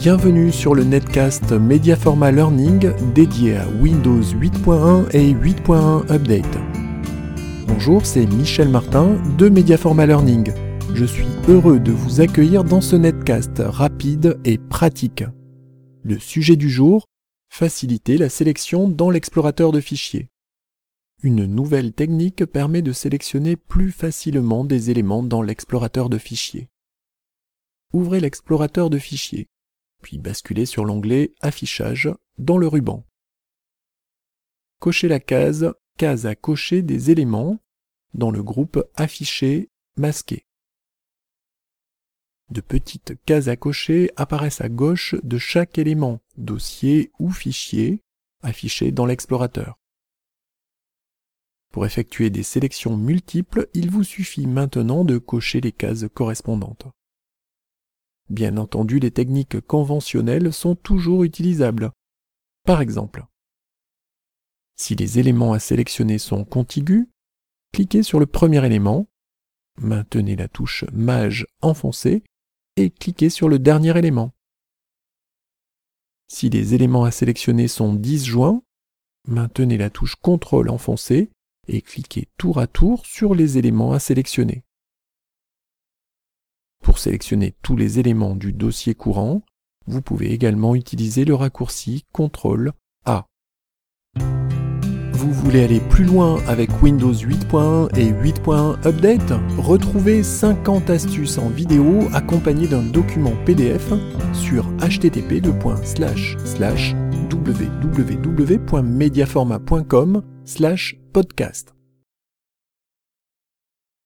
Bienvenue sur le netcast Mediaforma Learning dédié à Windows 8.1 et 8.1 Update. Bonjour, c'est Michel Martin de Mediaforma Learning. Je suis heureux de vous accueillir dans ce netcast rapide et pratique. Le sujet du jour, faciliter la sélection dans l'explorateur de fichiers. Une nouvelle technique permet de sélectionner plus facilement des éléments dans l'explorateur de fichiers. Ouvrez l'explorateur de fichiers, puis basculez sur l'onglet Affichage dans le ruban. Cochez la case Case à cocher des éléments dans le groupe Afficher masqué. De petites cases à cocher apparaissent à gauche de chaque élément, dossier ou fichier, affiché dans l'explorateur. Pour effectuer des sélections multiples, il vous suffit maintenant de cocher les cases correspondantes. Bien entendu, les techniques conventionnelles sont toujours utilisables. Par exemple, si les éléments à sélectionner sont contigus, cliquez sur le premier élément, maintenez la touche Maj enfoncée et cliquez sur le dernier élément. Si les éléments à sélectionner sont disjoints, maintenez la touche CTRL enfoncée et cliquez tour à tour sur les éléments à sélectionner. Sélectionner tous les éléments du dossier courant, vous pouvez également utiliser le raccourci CTRL A. Vous voulez aller plus loin avec Windows 8.1 et 8.1 Update? Retrouvez 50 astuces en vidéo accompagnées d'un document PDF sur http://www.mediaforma.com/podcast.